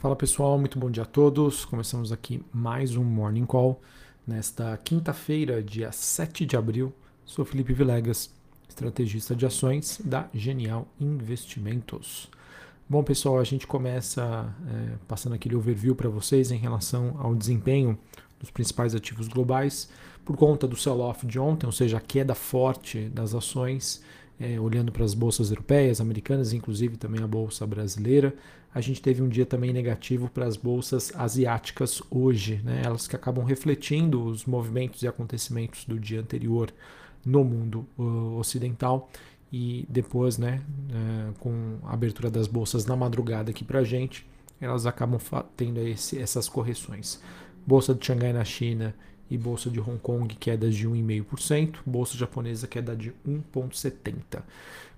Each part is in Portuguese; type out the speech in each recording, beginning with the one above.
Fala pessoal, muito bom dia a todos. Começamos aqui mais um Morning Call nesta quinta-feira, dia 7 de abril. Sou Felipe Vilegas, estrategista de ações da Genial Investimentos. Bom pessoal, a gente começa é, passando aquele overview para vocês em relação ao desempenho dos principais ativos globais por conta do sell-off de ontem, ou seja, a queda forte das ações é, olhando para as bolsas europeias, americanas, inclusive também a bolsa brasileira, a gente teve um dia também negativo para as bolsas asiáticas hoje, né? elas que acabam refletindo os movimentos e acontecimentos do dia anterior no mundo ocidental e depois, né, uh, com a abertura das bolsas na madrugada aqui para a gente, elas acabam tendo esse, essas correções. Bolsa de Xangai na China e bolsa de Hong Kong queda de 1,5%, bolsa japonesa queda de 1,70%.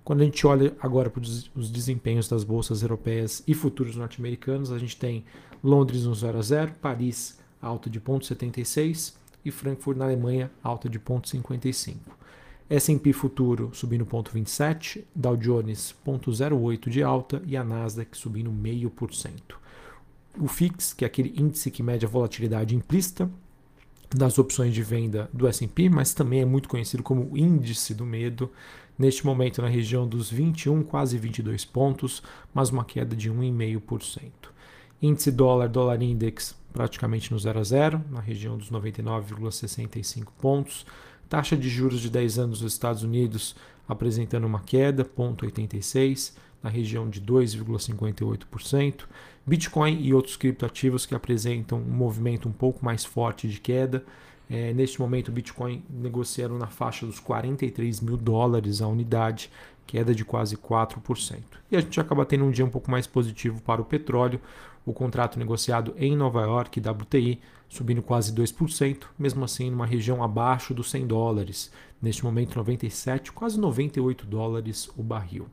Quando a gente olha agora para os desempenhos das bolsas europeias e futuros norte-americanos, a gente tem Londres no 0 a 0, Paris alta de 0,76 e Frankfurt na Alemanha alta de 0,55. S&P futuro subindo 0,27, Dow Jones 0,08 de alta e a Nasdaq subindo 0,5%. O FIX, que é aquele índice que mede a volatilidade implícita, das opções de venda do S&P, mas também é muito conhecido como índice do medo, neste momento na região dos 21, quase 22 pontos, mas uma queda de 1,5%. Índice dólar, dólar index praticamente no 0 a 0, na região dos 99,65 pontos. Taxa de juros de 10 anos dos Estados Unidos apresentando uma queda, 0,86 na região de 2,58%. Bitcoin e outros criptoativos que apresentam um movimento um pouco mais forte de queda. É, neste momento, o Bitcoin negociando na faixa dos 43 mil dólares a unidade, queda de quase 4%. E a gente acaba tendo um dia um pouco mais positivo para o petróleo, o contrato negociado em Nova York, WTI, subindo quase 2%, mesmo assim numa região abaixo dos 100 dólares, neste momento 97, quase 98 dólares o barril.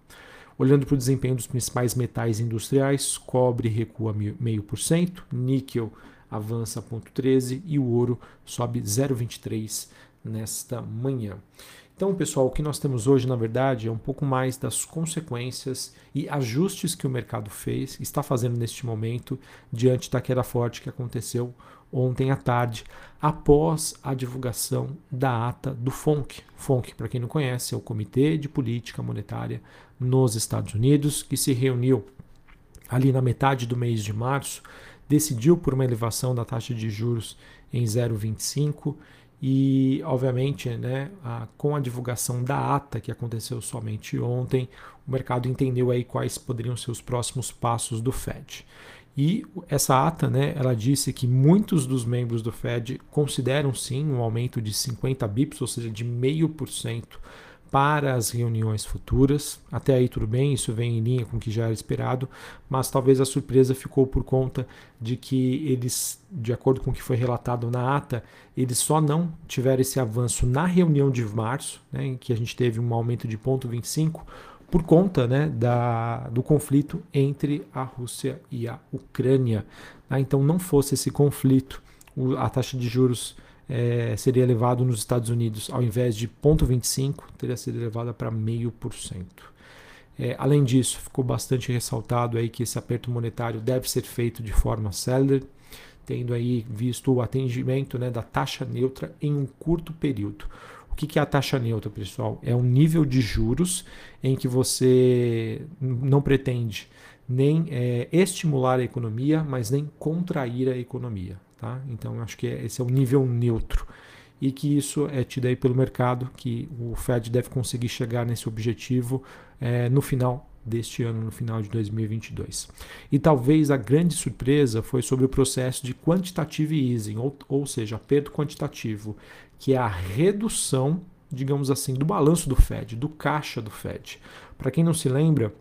Olhando para o desempenho dos principais metais industriais, cobre recua 0,5%, níquel avança 0,13% e o ouro sobe 0,23% nesta manhã. Então, pessoal, o que nós temos hoje, na verdade, é um pouco mais das consequências e ajustes que o mercado fez, está fazendo neste momento, diante da queda forte que aconteceu ontem à tarde, após a divulgação da ata do FONC. FONC, para quem não conhece, é o Comitê de Política Monetária nos Estados Unidos, que se reuniu ali na metade do mês de março, decidiu por uma elevação da taxa de juros em 0,25 e, obviamente, né, a, com a divulgação da ata que aconteceu somente ontem, o mercado entendeu aí quais poderiam ser os próximos passos do Fed. E essa ata, né, ela disse que muitos dos membros do Fed consideram sim um aumento de 50 bips, ou seja, de meio por cento para as reuniões futuras. Até aí tudo bem, isso vem em linha com o que já era esperado, mas talvez a surpresa ficou por conta de que eles, de acordo com o que foi relatado na ata, eles só não tiveram esse avanço na reunião de março, né, em que a gente teve um aumento de 0,25 por conta né, da, do conflito entre a Rússia e a Ucrânia. Tá? Então, não fosse esse conflito, a taxa de juros é, seria elevado nos Estados Unidos, ao invés de 0,25, teria sido elevada para 0,5%. É, além disso, ficou bastante ressaltado aí que esse aperto monetário deve ser feito de forma célere, tendo aí visto o atendimento né, da taxa neutra em um curto período. O que é a taxa neutra, pessoal? É um nível de juros em que você não pretende nem é, estimular a economia, mas nem contrair a economia. Tá? Então, acho que esse é o nível neutro. E que isso é tido aí pelo mercado, que o Fed deve conseguir chegar nesse objetivo é, no final deste ano, no final de 2022. E talvez a grande surpresa foi sobre o processo de quantitative easing, ou, ou seja, aperto quantitativo, que é a redução, digamos assim, do balanço do Fed, do caixa do Fed. Para quem não se lembra,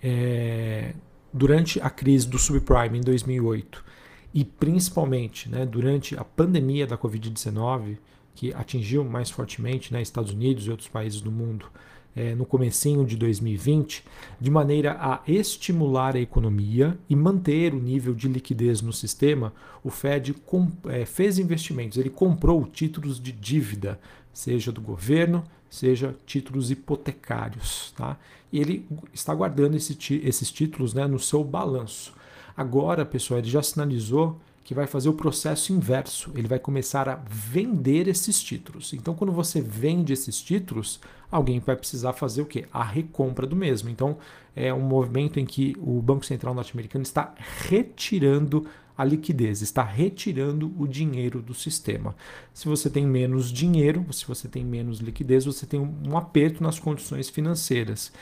é, durante a crise do subprime em 2008 e principalmente né, durante a pandemia da Covid-19, que atingiu mais fortemente né, Estados Unidos e outros países do mundo, é, no comecinho de 2020, de maneira a estimular a economia e manter o nível de liquidez no sistema, o Fed é, fez investimentos, ele comprou títulos de dívida, seja do governo, seja títulos hipotecários. Tá? E ele está guardando esse, esses títulos né, no seu balanço. Agora, pessoal, ele já sinalizou que vai fazer o processo inverso. Ele vai começar a vender esses títulos. Então, quando você vende esses títulos, alguém vai precisar fazer o quê? A recompra do mesmo. Então, é um movimento em que o Banco Central norte-americano está retirando a liquidez, está retirando o dinheiro do sistema. Se você tem menos dinheiro, se você tem menos liquidez, você tem um aperto nas condições financeiras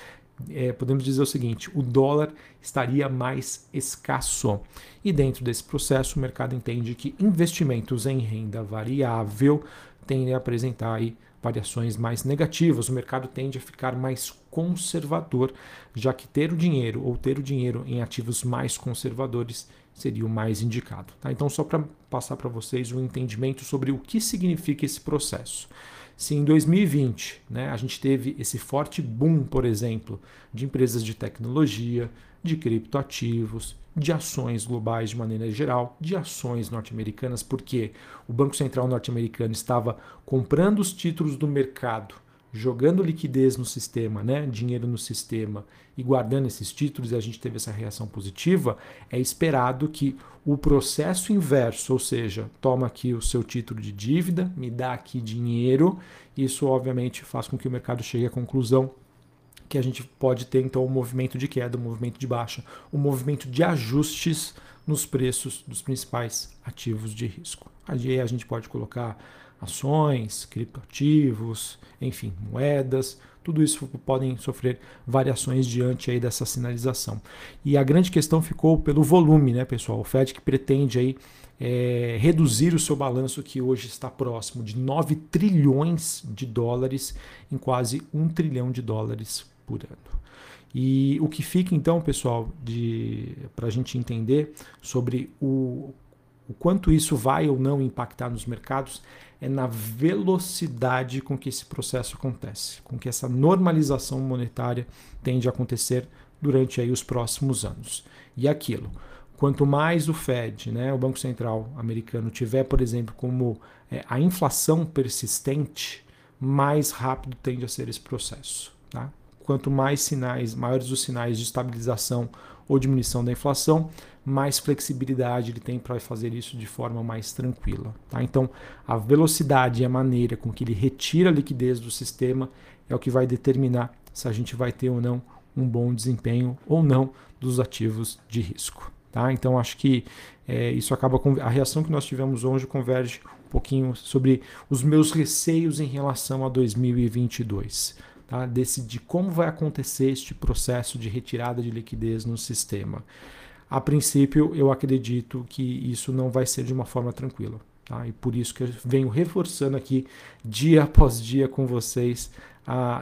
é, podemos dizer o seguinte: o dólar estaria mais escasso. E dentro desse processo, o mercado entende que investimentos em renda variável tendem a apresentar aí variações mais negativas. O mercado tende a ficar mais conservador, já que ter o dinheiro ou ter o dinheiro em ativos mais conservadores seria o mais indicado. Tá? Então, só para passar para vocês um entendimento sobre o que significa esse processo. Se em 2020 né, a gente teve esse forte boom, por exemplo, de empresas de tecnologia, de criptoativos, de ações globais de maneira geral, de ações norte-americanas, porque o Banco Central norte-americano estava comprando os títulos do mercado jogando liquidez no sistema, né, dinheiro no sistema e guardando esses títulos e a gente teve essa reação positiva, é esperado que o processo inverso, ou seja, toma aqui o seu título de dívida, me dá aqui dinheiro, isso obviamente faz com que o mercado chegue à conclusão que a gente pode ter então um movimento de queda, um movimento de baixa, um movimento de ajustes nos preços dos principais ativos de risco. Aí a gente pode colocar ações, criptoativos, enfim, moedas, tudo isso podem sofrer variações diante aí dessa sinalização. E a grande questão ficou pelo volume, né, pessoal? O Fed que pretende aí é, reduzir o seu balanço que hoje está próximo de 9 trilhões de dólares em quase 1 trilhão de dólares por ano. E o que fica então, pessoal, para a gente entender sobre o o quanto isso vai ou não impactar nos mercados é na velocidade com que esse processo acontece, com que essa normalização monetária tende a acontecer durante aí os próximos anos. E aquilo, quanto mais o Fed, né, o Banco Central americano, tiver, por exemplo, como é, a inflação persistente, mais rápido tende a ser esse processo. Tá? Quanto mais sinais, maiores os sinais de estabilização ou diminuição da inflação, mais flexibilidade ele tem para fazer isso de forma mais tranquila. Tá? Então, a velocidade e a maneira com que ele retira a liquidez do sistema é o que vai determinar se a gente vai ter ou não um bom desempenho ou não dos ativos de risco. Tá? Então, acho que é, isso acaba com a reação que nós tivemos hoje converge um pouquinho sobre os meus receios em relação a 2022 tá? decidir como vai acontecer este processo de retirada de liquidez no sistema. A princípio, eu acredito que isso não vai ser de uma forma tranquila. Tá? E por isso que eu venho reforçando aqui, dia após dia, com vocês.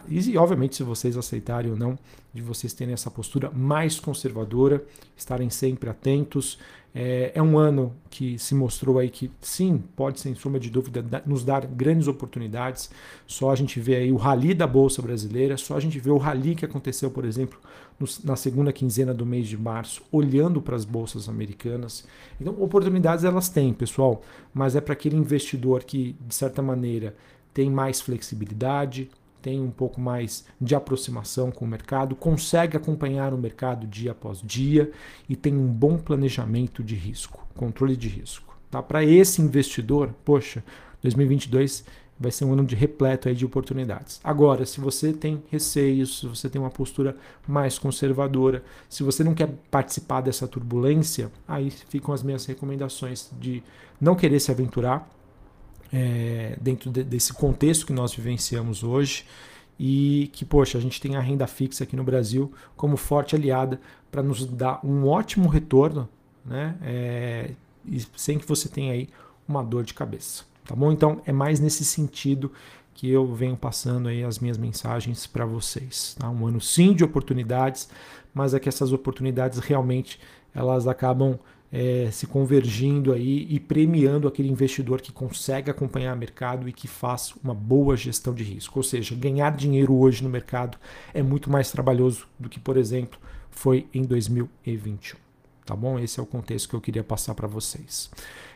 E, obviamente, se vocês aceitarem ou não, de vocês terem essa postura mais conservadora, estarem sempre atentos, é, é, um ano que se mostrou aí que sim, pode sem sombra de dúvida nos dar grandes oportunidades. Só a gente vê aí o rally da bolsa brasileira, só a gente vê o rally que aconteceu, por exemplo, no, na segunda quinzena do mês de março, olhando para as bolsas americanas. Então, oportunidades elas têm, pessoal, mas é para aquele investidor que de certa maneira tem mais flexibilidade, tem um pouco mais de aproximação com o mercado, consegue acompanhar o mercado dia após dia e tem um bom planejamento de risco, controle de risco. Tá? Para esse investidor, poxa, 2022 vai ser um ano de repleto aí de oportunidades. Agora, se você tem receios, se você tem uma postura mais conservadora, se você não quer participar dessa turbulência, aí ficam as minhas recomendações de não querer se aventurar, é, dentro de, desse contexto que nós vivenciamos hoje e que, poxa, a gente tem a renda fixa aqui no Brasil como forte aliada para nos dar um ótimo retorno, né? É, sem que você tenha aí uma dor de cabeça, tá bom? Então é mais nesse sentido que eu venho passando aí as minhas mensagens para vocês. Tá? Um ano sim de oportunidades, mas é que essas oportunidades realmente elas acabam é, se convergindo aí e premiando aquele investidor que consegue acompanhar o mercado e que faz uma boa gestão de risco. Ou seja, ganhar dinheiro hoje no mercado é muito mais trabalhoso do que, por exemplo, foi em 2021. Tá bom? Esse é o contexto que eu queria passar para vocês.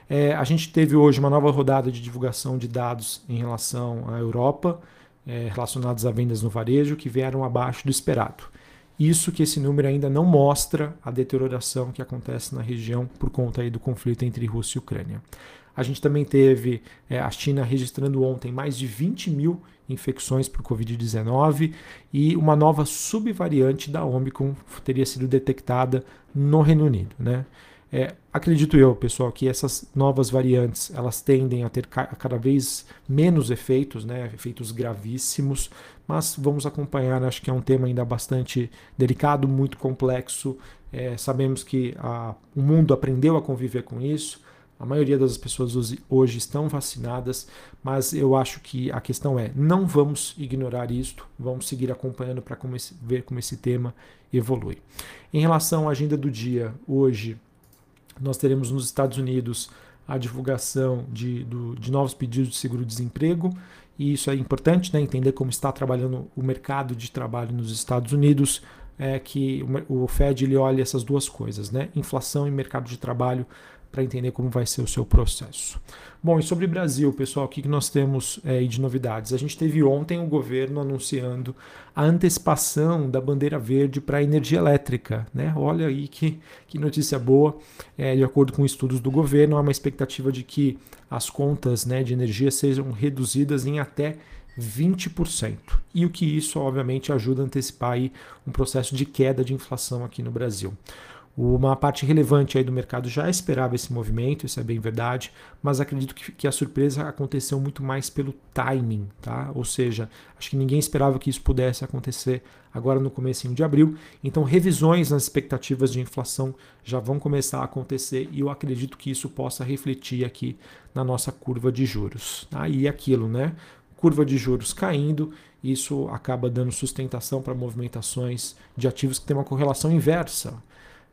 É, a gente teve hoje uma nova rodada de divulgação de dados em relação à Europa, é, relacionados a vendas no varejo, que vieram abaixo do esperado. Isso que esse número ainda não mostra a deterioração que acontece na região por conta aí do conflito entre Rússia e Ucrânia. A gente também teve é, a China registrando ontem mais de 20 mil infecções por Covid-19 e uma nova subvariante da Omicron teria sido detectada no Reino Unido. Né? É, acredito eu, pessoal, que essas novas variantes elas tendem a ter cada vez menos efeitos, né, efeitos gravíssimos, mas vamos acompanhar. Acho que é um tema ainda bastante delicado, muito complexo. É, sabemos que a, o mundo aprendeu a conviver com isso. A maioria das pessoas hoje estão vacinadas, mas eu acho que a questão é: não vamos ignorar isto, vamos seguir acompanhando para ver como esse tema evolui. Em relação à agenda do dia, hoje nós teremos nos Estados Unidos a divulgação de, do, de novos pedidos de seguro-desemprego, e isso é importante, né, entender como está trabalhando o mercado de trabalho nos Estados Unidos, é que o, Fed ele olha essas duas coisas, né, inflação e mercado de trabalho, para entender como vai ser o seu processo. Bom, e sobre Brasil, pessoal, o que nós temos é, de novidades? A gente teve ontem o governo anunciando a antecipação da bandeira verde para a energia elétrica. Né? Olha aí que, que notícia boa. É, de acordo com estudos do governo, há uma expectativa de que as contas né, de energia sejam reduzidas em até 20%. E o que isso, obviamente, ajuda a antecipar aí um processo de queda de inflação aqui no Brasil. Uma parte relevante aí do mercado já esperava esse movimento, isso é bem verdade, mas acredito que, que, a surpresa aconteceu muito mais pelo timing, tá? Ou seja, acho que ninguém esperava que isso pudesse acontecer agora no começo de abril. Então, revisões nas expectativas de inflação já vão começar a acontecer e eu acredito que isso possa refletir aqui na nossa curva de juros. Aí tá? aquilo, né? Curva de juros caindo, isso acaba dando sustentação para movimentações de ativos que têm uma correlação inversa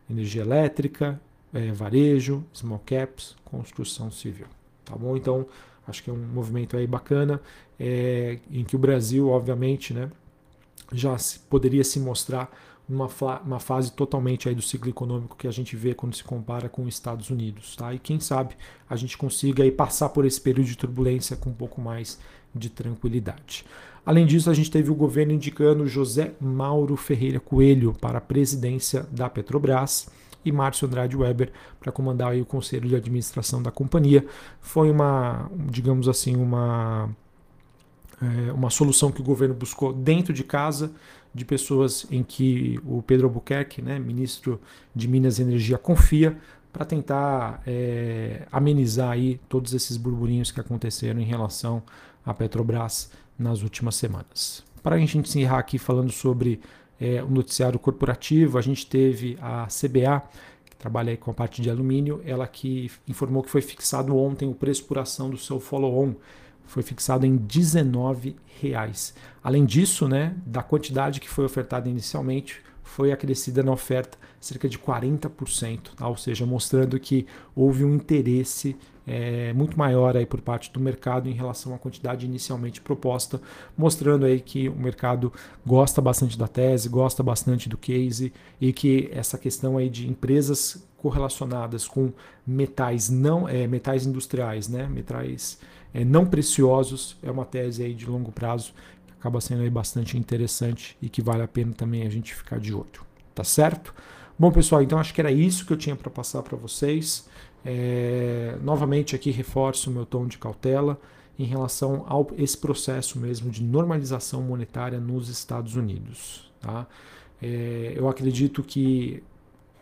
energia elétrica, é, varejo, small caps, construção civil. Tá bom? Então, acho que é um movimento aí bacana, é, em que o Brasil, obviamente, né, já se, poderia se mostrar uma, uma fase totalmente aí do ciclo econômico que a gente vê quando se compara com os Estados Unidos. Tá? E quem sabe a gente consiga aí passar por esse período de turbulência com um pouco mais de tranquilidade. Além disso, a gente teve o governo indicando José Mauro Ferreira Coelho para a presidência da Petrobras e Márcio Andrade Weber para comandar o conselho de administração da companhia. Foi uma, digamos assim, uma, é, uma solução que o governo buscou dentro de casa, de pessoas em que o Pedro Albuquerque, né, ministro de Minas e Energia, confia para tentar é, amenizar aí todos esses burburinhos que aconteceram em relação à Petrobras nas últimas semanas. Para a gente encerrar aqui falando sobre é, o noticiário corporativo, a gente teve a CBA, que trabalha com a parte de alumínio, ela que informou que foi fixado ontem o preço por ação do seu follow-on, foi fixado em R$19. Além disso, né, da quantidade que foi ofertada inicialmente, foi acrescida na oferta cerca de 40%, tá? ou seja, mostrando que houve um interesse é, muito maior aí por parte do mercado em relação à quantidade inicialmente proposta, mostrando aí que o mercado gosta bastante da tese, gosta bastante do case e que essa questão aí de empresas correlacionadas com metais não é, metais industriais, né, metais é, não preciosos é uma tese aí de longo prazo que acaba sendo aí bastante interessante e que vale a pena também a gente ficar de olho, tá certo? Bom pessoal, então acho que era isso que eu tinha para passar para vocês. É, novamente aqui reforço o meu tom de cautela em relação a esse processo mesmo de normalização monetária nos Estados Unidos. Tá? É, eu acredito que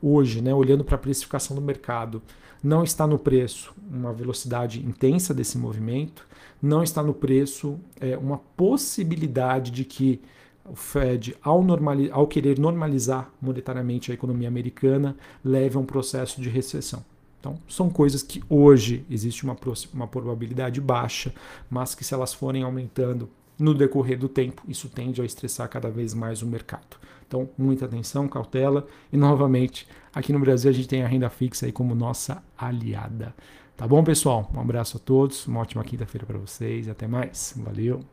hoje, né, olhando para a precificação do mercado, não está no preço uma velocidade intensa desse movimento, não está no preço é, uma possibilidade de que o Fed, ao, ao querer normalizar monetariamente a economia americana, leve a um processo de recessão. Então, são coisas que hoje existe uma, uma probabilidade baixa, mas que se elas forem aumentando no decorrer do tempo, isso tende a estressar cada vez mais o mercado. Então, muita atenção, cautela e novamente, aqui no Brasil a gente tem a renda fixa aí como nossa aliada. Tá bom, pessoal? Um abraço a todos, uma ótima quinta-feira para vocês até mais. Valeu.